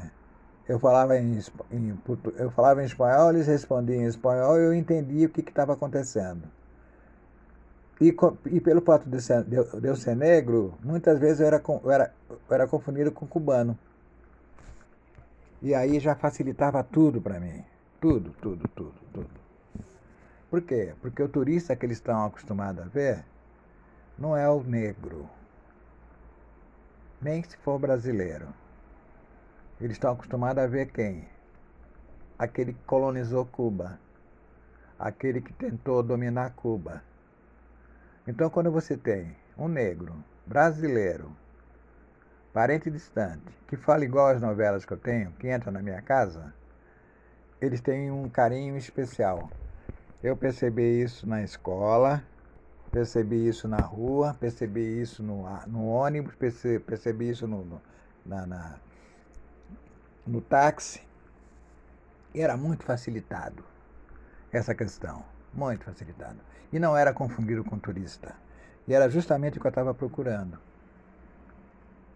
eu falava em, em, eu falava em espanhol, eles respondiam em espanhol e eu entendia o que estava acontecendo. E, e, pelo fato de, ser, de, eu ser negro, muitas vezes eu era, eu, era, eu era confundido com cubano. E aí já facilitava tudo para mim. Tudo, tudo, tudo, tudo. Por quê? Porque o turista que eles estão acostumados a ver não é o negro, nem se for brasileiro. Eles estão acostumados a ver quem? Aquele que colonizou Cuba, aquele que tentou dominar Cuba. Então, quando você tem um negro brasileiro, parente distante, que fala igual as novelas que eu tenho, que entra na minha casa, eles têm um carinho especial. Eu percebi isso na escola, percebi isso na rua, percebi isso no, no ônibus, percebi, percebi isso no, no na, na, no táxi. E era muito facilitado essa questão, muito facilitado. E não era confundido com turista. E era justamente o que eu estava procurando.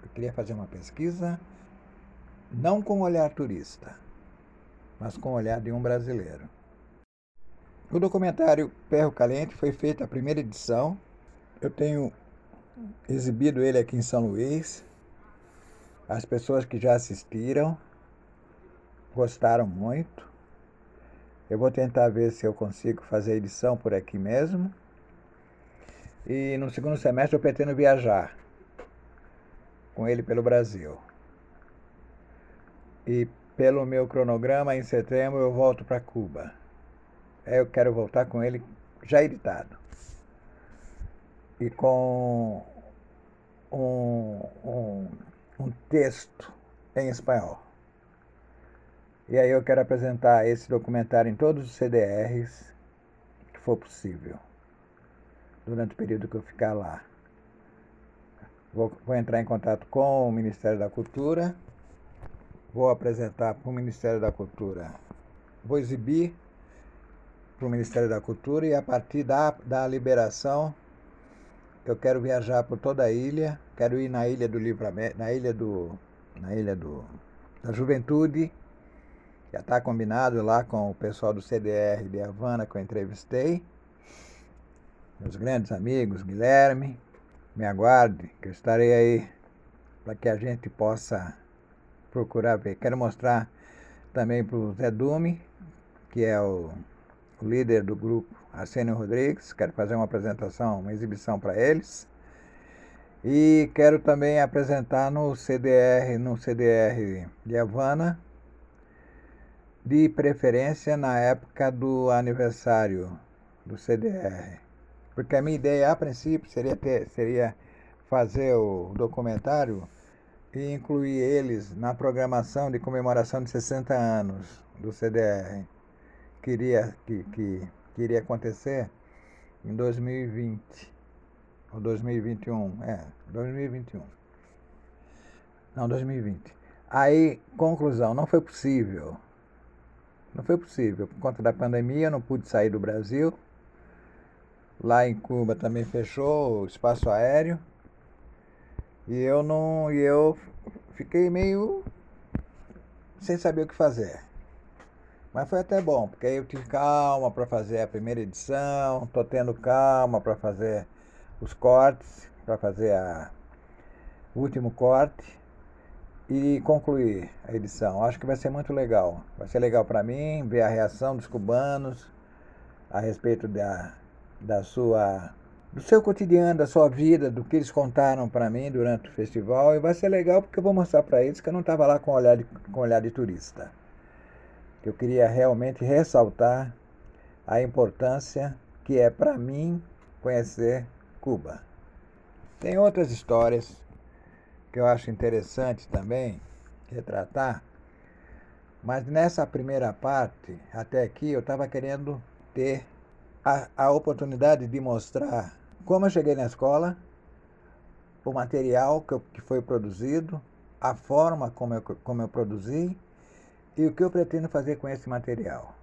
Eu queria fazer uma pesquisa, não com olhar turista, mas com o olhar de um brasileiro. O documentário Perro Caliente foi feito a primeira edição. Eu tenho exibido ele aqui em São Luís. As pessoas que já assistiram gostaram muito. Eu vou tentar ver se eu consigo fazer a edição por aqui mesmo. E no segundo semestre eu pretendo viajar com ele pelo Brasil. E pelo meu cronograma, em setembro eu volto para Cuba. Eu quero voltar com ele já editado. E com um, um, um texto em espanhol. E aí eu quero apresentar esse documentário em todos os CDRs que for possível, durante o período que eu ficar lá. Vou, vou entrar em contato com o Ministério da Cultura vou apresentar para o Ministério da Cultura. Vou exibir para o Ministério da Cultura e a partir da, da liberação eu quero viajar por toda a ilha, quero ir na ilha do Livramento, na ilha do. na ilha do. da Juventude. Já está combinado lá com o pessoal do CDR de Havana que eu entrevistei. Meus grandes amigos, Guilherme, me aguarde, que eu estarei aí para que a gente possa procurar ver. Quero mostrar também para o Zé Dume, que é o líder do grupo, Arsênio Rodrigues. Quero fazer uma apresentação, uma exibição para eles. E quero também apresentar no CDR, no CDR de Havana, de preferência na época do aniversário do CDR. Porque a minha ideia, a princípio, seria, ter, seria fazer o documentário e incluir eles na programação de comemoração de 60 anos do CDR queria, que, que queria acontecer em 2020 ou 2021, é, 2021. Não, 2020. Aí, conclusão, não foi possível. Não foi possível. Por conta da pandemia, eu não pude sair do Brasil. Lá em Cuba também fechou o espaço aéreo. E eu não. E eu fiquei meio sem saber o que fazer. Mas foi até bom, porque aí eu tive calma para fazer a primeira edição, estou tendo calma para fazer os cortes, para fazer a, o último corte e concluir a edição. Acho que vai ser muito legal. Vai ser legal para mim ver a reação dos cubanos a respeito da, da sua do seu cotidiano, da sua vida, do que eles contaram para mim durante o festival. E vai ser legal porque eu vou mostrar para eles que eu não estava lá com olhar de, com olhar de turista eu queria realmente ressaltar a importância que é para mim conhecer Cuba. Tem outras histórias que eu acho interessante também retratar, mas nessa primeira parte, até aqui, eu estava querendo ter a, a oportunidade de mostrar como eu cheguei na escola, o material que, eu, que foi produzido, a forma como eu, como eu produzi e o que eu pretendo fazer com esse material?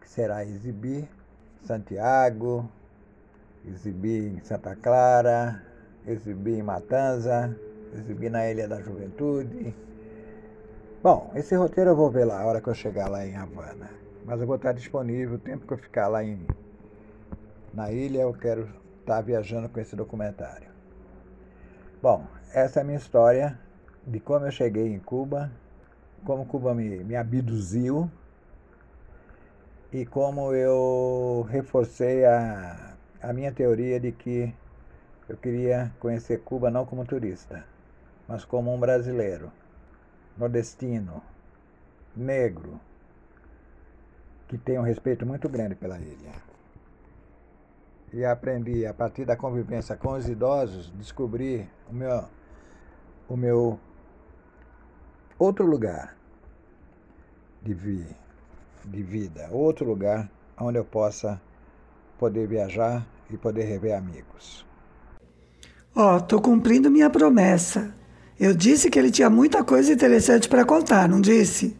Que será exibir Santiago, exibir em Santa Clara, exibir em Matanza, exibir na Ilha da Juventude. Bom, esse roteiro eu vou ver lá a hora que eu chegar lá em Havana. Mas eu vou estar disponível o tempo que eu ficar lá em, na ilha, eu quero estar viajando com esse documentário. Bom, essa é a minha história de como eu cheguei em Cuba como Cuba me, me abduziu e como eu reforcei a, a minha teoria de que eu queria conhecer Cuba não como turista, mas como um brasileiro, nordestino, negro, que tem um respeito muito grande pela ilha. E aprendi, a partir da convivência com os idosos, descobrir o meu, o meu outro lugar de, vi, de vida, outro lugar onde eu possa poder viajar e poder rever amigos. Ó, oh, tô cumprindo minha promessa. Eu disse que ele tinha muita coisa interessante para contar, não disse?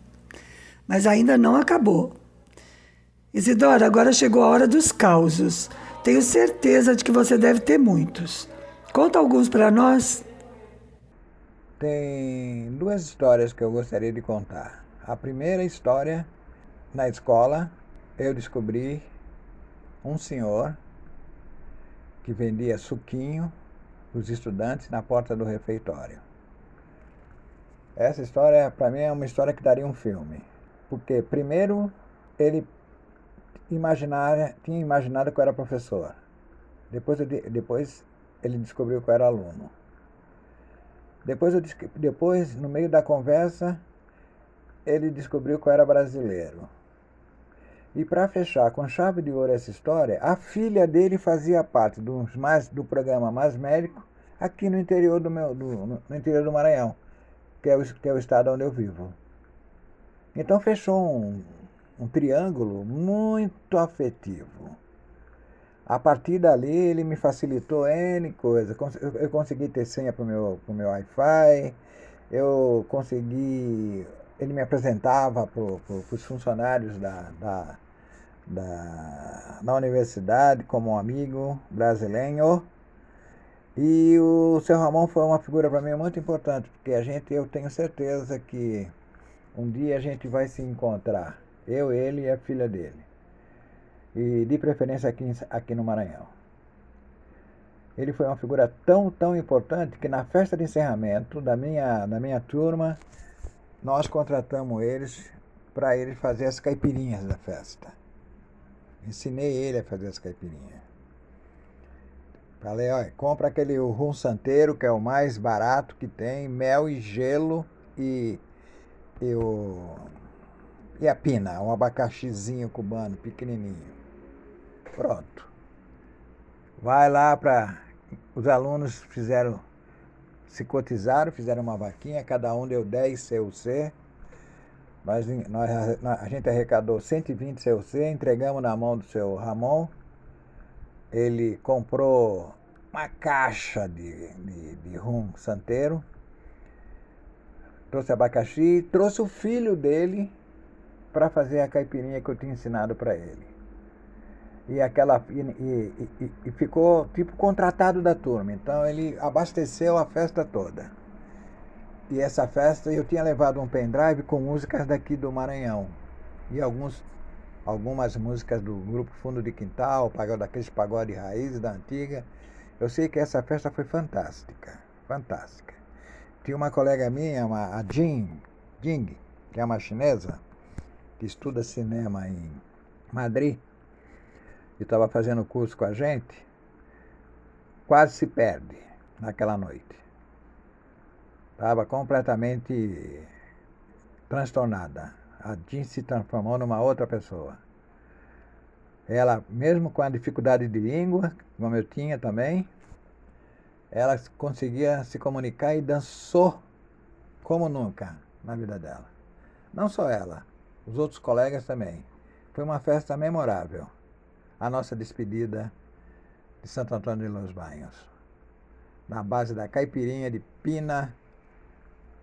Mas ainda não acabou. Isidora, agora chegou a hora dos causos. Tenho certeza de que você deve ter muitos. Conta alguns para nós. Tem duas histórias que eu gostaria de contar. A primeira história, na escola, eu descobri um senhor que vendia suquinho para os estudantes na porta do refeitório. Essa história, para mim, é uma história que daria um filme. Porque, primeiro, ele imaginara, tinha imaginado que eu era professor. Depois, depois ele descobriu que eu era aluno. Depois, eu, depois, no meio da conversa, ele descobriu que eu era brasileiro. E para fechar com chave de ouro essa história, a filha dele fazia parte do, mais, do programa Mais Médico aqui no interior do, meu, do, no interior do Maranhão, que é, o, que é o estado onde eu vivo. Então fechou um, um triângulo muito afetivo. A partir dali ele me facilitou N coisas. Eu consegui ter senha para o meu, pro meu Wi-Fi, eu consegui. Ele me apresentava para os funcionários da, da, da, da universidade como um amigo brasileiro. E o seu Ramon foi uma figura para mim muito importante, porque a gente, eu tenho certeza que um dia a gente vai se encontrar, eu, ele e a filha dele. E de preferência aqui, aqui no Maranhão. Ele foi uma figura tão, tão importante que na festa de encerramento da minha, da minha turma, nós contratamos eles para eles fazer as caipirinhas da festa. Ensinei ele a fazer as caipirinhas. Falei, olha, compra aquele rum santeiro, que é o mais barato que tem, mel e gelo e, e, o, e a pina, um abacaxizinho cubano pequenininho. Pronto. Vai lá para. Os alunos fizeram, se cotizaram, fizeram uma vaquinha, cada um deu 10 CUC. Nós, nós, a gente arrecadou 120 CUC, entregamos na mão do seu Ramon ele comprou uma caixa de, de, de rum santeiro, trouxe abacaxi trouxe o filho dele para fazer a caipirinha que eu tinha ensinado para ele. E, aquela, e, e, e, ficou tipo contratado da turma. Então ele abasteceu a festa toda. E essa festa eu tinha levado um pendrive com músicas daqui do Maranhão. E alguns algumas músicas do grupo Fundo de Quintal, pagode daqueles pagode raiz da antiga. Eu sei que essa festa foi fantástica, fantástica. Tinha uma colega minha, uma, a Jing, Jing, que é uma chinesa, que estuda cinema em Madrid, e estava fazendo curso com a gente, quase se perde naquela noite. Estava completamente transtornada a Jean se transformou numa outra pessoa. Ela, mesmo com a dificuldade de língua, como eu tinha também, ela conseguia se comunicar e dançou como nunca na vida dela. Não só ela, os outros colegas também. Foi uma festa memorável. A nossa despedida de Santo Antônio de Los Banhos. Na base da caipirinha de pina,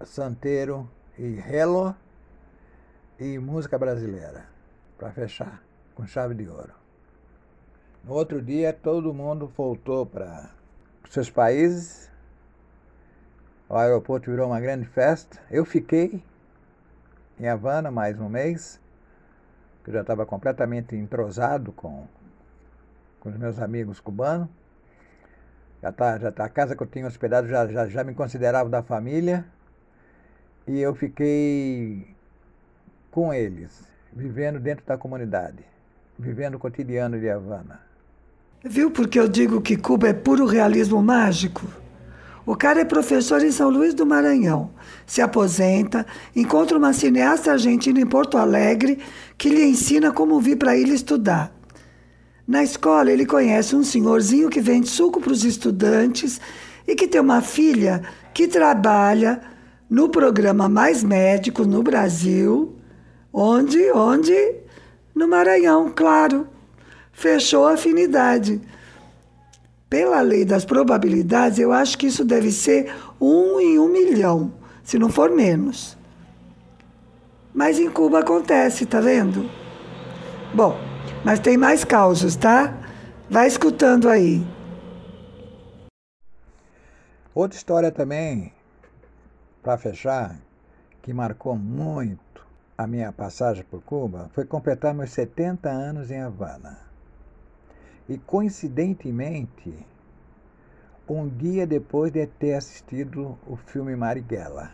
santeiro e relo e música brasileira, para fechar com chave de ouro. No outro dia, todo mundo voltou para seus países. O aeroporto virou uma grande festa. Eu fiquei em Havana mais um mês, que eu já estava completamente entrosado com, com os meus amigos cubanos. Já tá, já tá, a casa que eu tinha hospedado já, já, já me considerava da família. E eu fiquei com eles, vivendo dentro da comunidade, vivendo o cotidiano de Havana. Viu porque eu digo que Cuba é puro realismo mágico? O cara é professor em São Luís do Maranhão, se aposenta, encontra uma cineasta argentina em Porto Alegre que lhe ensina como vir para ele estudar. Na escola, ele conhece um senhorzinho que vende suco para os estudantes e que tem uma filha que trabalha no programa Mais Médicos no Brasil Onde? Onde? No Maranhão, claro. Fechou a afinidade. Pela lei das probabilidades, eu acho que isso deve ser um em um milhão, se não for menos. Mas em Cuba acontece, tá vendo? Bom, mas tem mais causos, tá? Vai escutando aí. Outra história também, para fechar, que marcou muito a minha passagem por Cuba foi completar meus 70 anos em Havana. E coincidentemente, um dia depois de ter assistido o filme Marighella,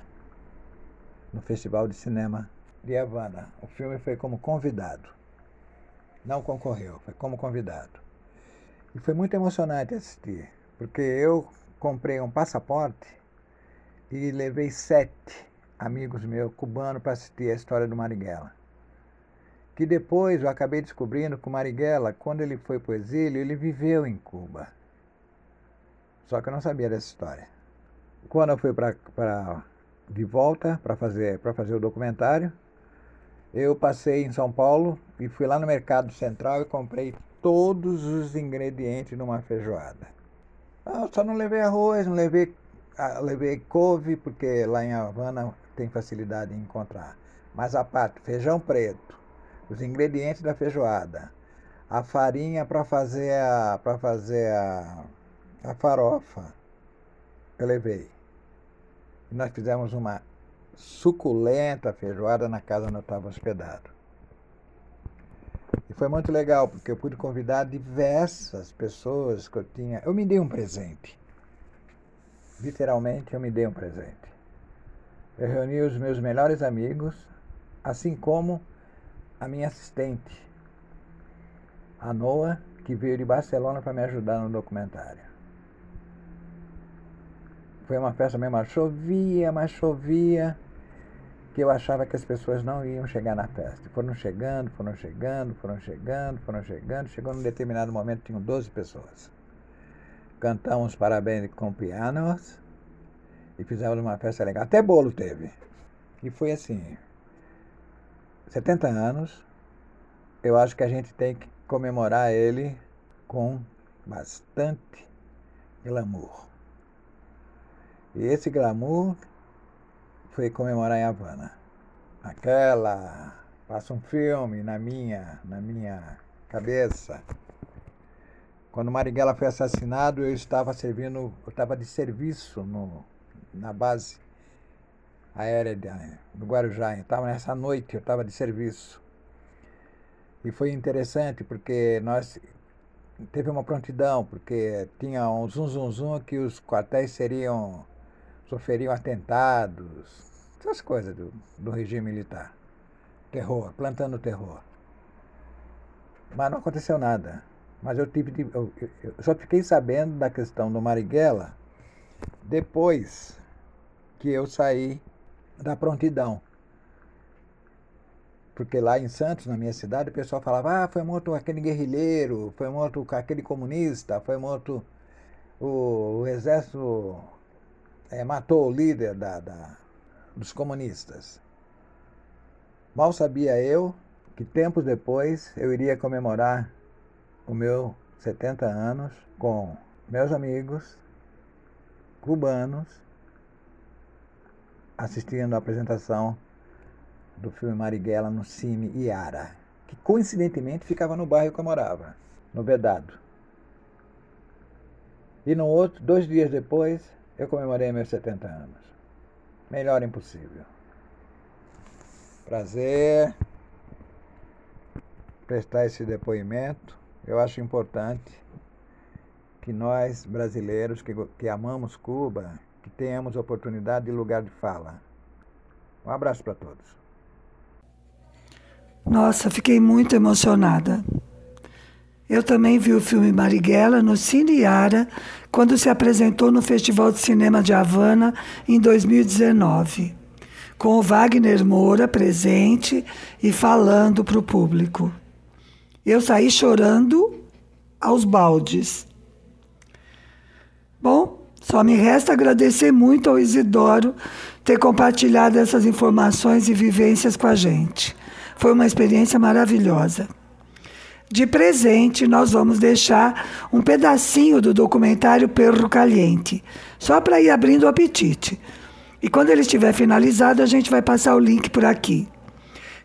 no Festival de Cinema de Havana. O filme foi como convidado. Não concorreu, foi como convidado. E foi muito emocionante assistir, porque eu comprei um passaporte e levei sete amigos meus cubanos para assistir a história do Marighella. Que depois eu acabei descobrindo o Marighella, quando ele foi para o exílio, ele viveu em Cuba. Só que eu não sabia dessa história. Quando eu fui para de volta para fazer, fazer o documentário, eu passei em São Paulo e fui lá no Mercado Central e comprei todos os ingredientes numa feijoada. Ah, só não levei arroz, não levei ah, levei couve, porque lá em Havana tem facilidade em encontrar. Mas a parte, feijão preto, os ingredientes da feijoada, a farinha para fazer a para fazer a, a farofa, eu levei. E nós fizemos uma suculenta feijoada na casa onde eu estava hospedado. E foi muito legal, porque eu pude convidar diversas pessoas que eu tinha. Eu me dei um presente. Literalmente, eu me dei um presente. Eu reuni os meus melhores amigos, assim como a minha assistente, a Noa, que veio de Barcelona para me ajudar no documentário. Foi uma festa mesmo, chovia, mas chovia que eu achava que as pessoas não iam chegar na festa. Foram chegando, foram chegando, foram chegando, foram chegando. Chegou num determinado momento, tinham 12 pessoas. Cantamos parabéns com pianos e fizemos uma festa legal. Até bolo teve. E foi assim, 70 anos, eu acho que a gente tem que comemorar ele com bastante glamour. E esse glamour foi comemorar em Havana. Aquela passa um filme na minha, na minha cabeça. Quando Marighella foi assassinado, eu estava servindo, eu estava de serviço no, na base aérea do Guarujá. Estava nessa noite, eu estava de serviço. E foi interessante porque nós teve uma prontidão, porque tinha um zum zum zum que os quartéis seriam sofreriam atentados, essas coisas do, do regime militar. Terror, plantando terror. Mas não aconteceu nada. Mas eu tive eu, eu só fiquei sabendo da questão do Marighella depois que eu saí da prontidão. Porque lá em Santos, na minha cidade, o pessoal falava: ah, foi morto aquele guerrilheiro, foi morto aquele comunista, foi morto o, o exército é, matou o líder da, da, dos comunistas. Mal sabia eu que tempos depois eu iria comemorar o meu 70 anos com meus amigos cubanos assistindo a apresentação do filme Marighella no Cine Iara, que coincidentemente ficava no bairro que eu morava, no Vedado. E no outro, dois dias depois, eu comemorei meus 70 anos. Melhor impossível. Prazer prestar esse depoimento. Eu acho importante que nós, brasileiros que, que amamos Cuba, que tenhamos oportunidade de lugar de fala. Um abraço para todos. Nossa, fiquei muito emocionada. Eu também vi o filme Marighella no Cine Yara, quando se apresentou no Festival de Cinema de Havana em 2019, com o Wagner Moura presente e falando para o público. Eu saí chorando aos baldes. Bom, só me resta agradecer muito ao Isidoro ter compartilhado essas informações e vivências com a gente. Foi uma experiência maravilhosa. De presente, nós vamos deixar um pedacinho do documentário Perro Caliente, só para ir abrindo o apetite. E quando ele estiver finalizado, a gente vai passar o link por aqui.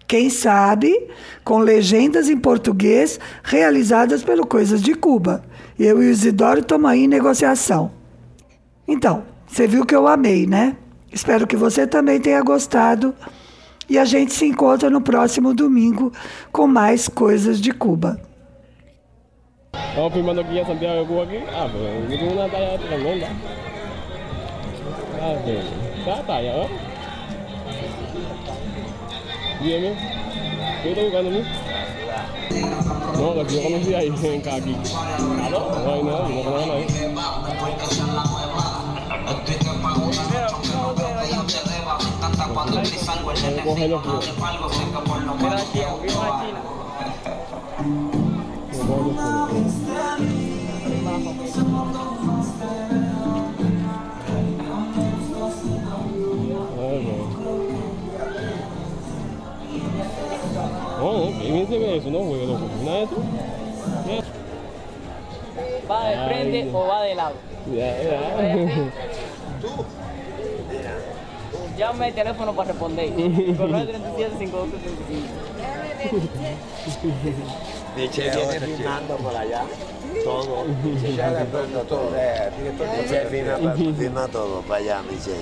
Quem sabe com legendas em português realizadas pelo Coisas de Cuba. Eu e o Isidoro estamos aí em negociação. Então, você viu que eu amei, né? Espero que você também tenha gostado. E a gente se encontra no próximo domingo com mais coisas de Cuba. Aqui aqui. Ah. Ah, sí. Cada talla, ¿no? Dime, ¿qué estás buscando a mí? No, que yo conocí ahí en Caqui. ¿Aló? No hay nada, no conozco a nadie. Coge los fríos. Pero aquí, vivo aquí. Coge los fríos. Oh, bien se ve eso, ¿no? Bueno, ¿no eso? ¿Va de Ay, frente Dios. o va de lado? Ya, ya. Llame el teléfono para responder. Correo 37 Michelle viene rimando por allá. Todo. Michelle rimando todo. Michelle firma todo para allá, Michelle.